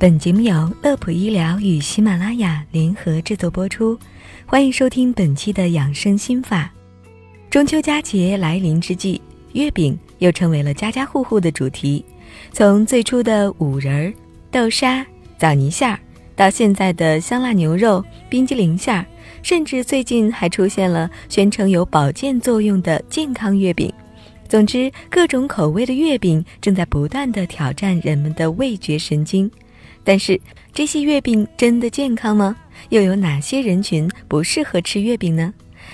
本节目由乐普医疗与喜马拉雅联合制作播出，欢迎收听本期的养生心法。中秋佳节来临之际，月饼又成为了家家户户的主题。从最初的五仁儿、豆沙、枣泥馅儿，到现在的香辣牛肉、冰激凌馅儿，甚至最近还出现了宣称有保健作用的健康月饼。总之，各种口味的月饼正在不断的挑战人们的味觉神经。但是这些月饼真的健康吗？又有哪些人群不适合吃月饼呢？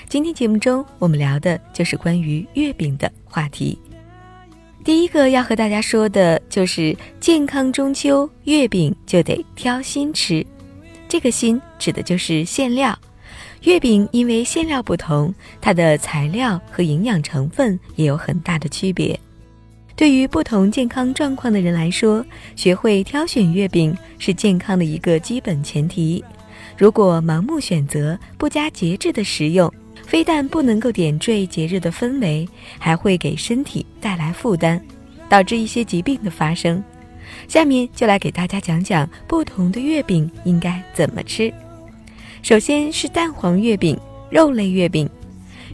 今天节目中我们聊的就是关于月饼的话题。第一个要和大家说的就是健康中秋月饼就得挑心吃，这个心指的就是馅料。月饼因为馅料不同，它的材料和营养成分也有很大的区别。对于不同健康状况的人来说，学会挑选月饼是健康的一个基本前提。如果盲目选择、不加节制的食用，非但不能够点缀节日的氛围，还会给身体带来负担，导致一些疾病的发生。下面就来给大家讲讲不同的月饼应该怎么吃。首先是蛋黄月饼、肉类月饼，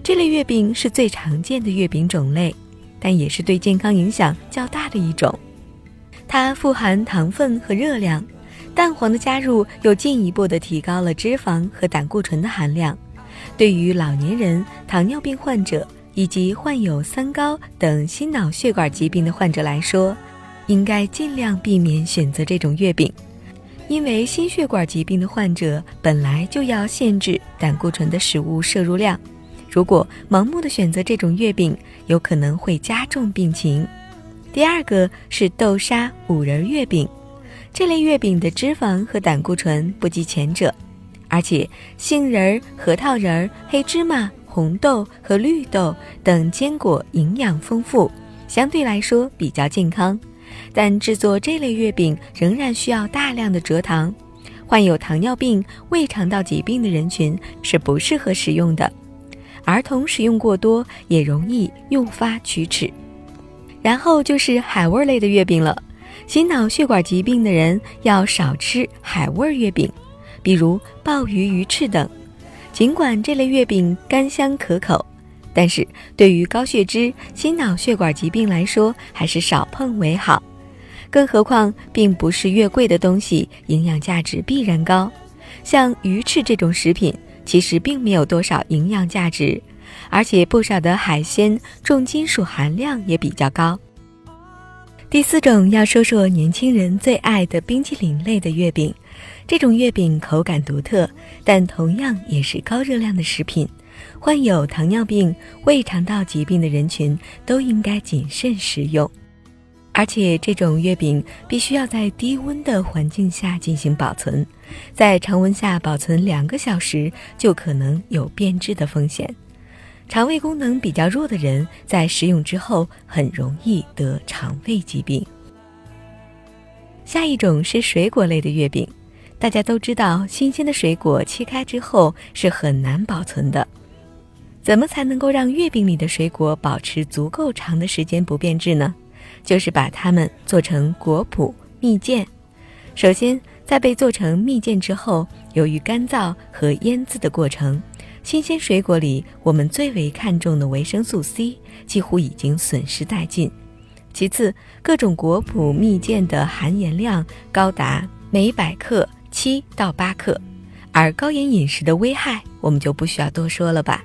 这类月饼是最常见的月饼种类。但也是对健康影响较大的一种，它富含糖分和热量，蛋黄的加入又进一步的提高了脂肪和胆固醇的含量。对于老年人、糖尿病患者以及患有三高等心脑血管疾病的患者来说，应该尽量避免选择这种月饼，因为心血管疾病的患者本来就要限制胆固醇的食物摄入量。如果盲目的选择这种月饼，有可能会加重病情。第二个是豆沙五仁月饼，这类月饼的脂肪和胆固醇不及前者，而且杏仁、核桃仁、黑芝麻、红豆和绿豆等坚果营养丰富，相对来说比较健康。但制作这类月饼仍然需要大量的蔗糖，患有糖尿病、胃肠道疾病的人群是不适合食用的。儿童食用过多也容易诱发龋齿，然后就是海味类的月饼了。心脑血管疾病的人要少吃海味月饼，比如鲍鱼、鱼翅等。尽管这类月饼干香可口，但是对于高血脂、心脑血管疾病来说，还是少碰为好。更何况，并不是越贵的东西营养价值必然高，像鱼翅这种食品。其实并没有多少营养价值，而且不少的海鲜重金属含量也比较高。第四种要说说年轻人最爱的冰淇淋类的月饼，这种月饼口感独特，但同样也是高热量的食品，患有糖尿病、胃肠道疾病的人群都应该谨慎食用。而且这种月饼必须要在低温的环境下进行保存，在常温下保存两个小时就可能有变质的风险。肠胃功能比较弱的人在食用之后很容易得肠胃疾病。下一种是水果类的月饼，大家都知道，新鲜的水果切开之后是很难保存的。怎么才能够让月饼里的水果保持足够长的时间不变质呢？就是把它们做成果脯蜜饯。首先，在被做成蜜饯之后，由于干燥和腌渍的过程，新鲜水果里我们最为看重的维生素 C 几乎已经损失殆尽。其次，各种果脯蜜饯的含盐量高达每百克七到八克，而高盐饮食的危害我们就不需要多说了吧。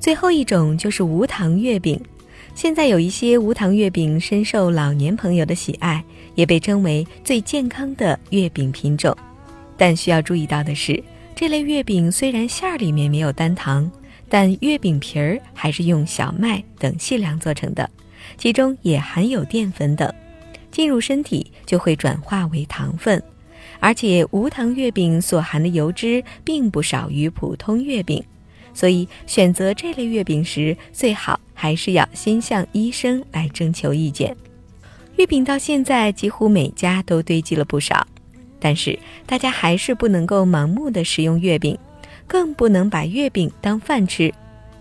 最后一种就是无糖月饼。现在有一些无糖月饼深受老年朋友的喜爱，也被称为最健康的月饼品种。但需要注意到的是，这类月饼虽然馅儿里面没有单糖，但月饼皮儿还是用小麦等细粮做成的，其中也含有淀粉等，进入身体就会转化为糖分。而且无糖月饼所含的油脂并不少于普通月饼。所以，选择这类月饼时，最好还是要先向医生来征求意见。月饼到现在几乎每家都堆积了不少，但是大家还是不能够盲目的食用月饼，更不能把月饼当饭吃。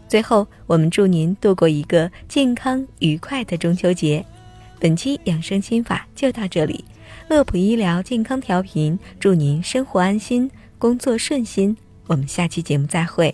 最后，我们祝您度过一个健康愉快的中秋节。本期养生心法就到这里，乐普医疗健康调频，祝您生活安心，工作顺心。我们下期节目再会。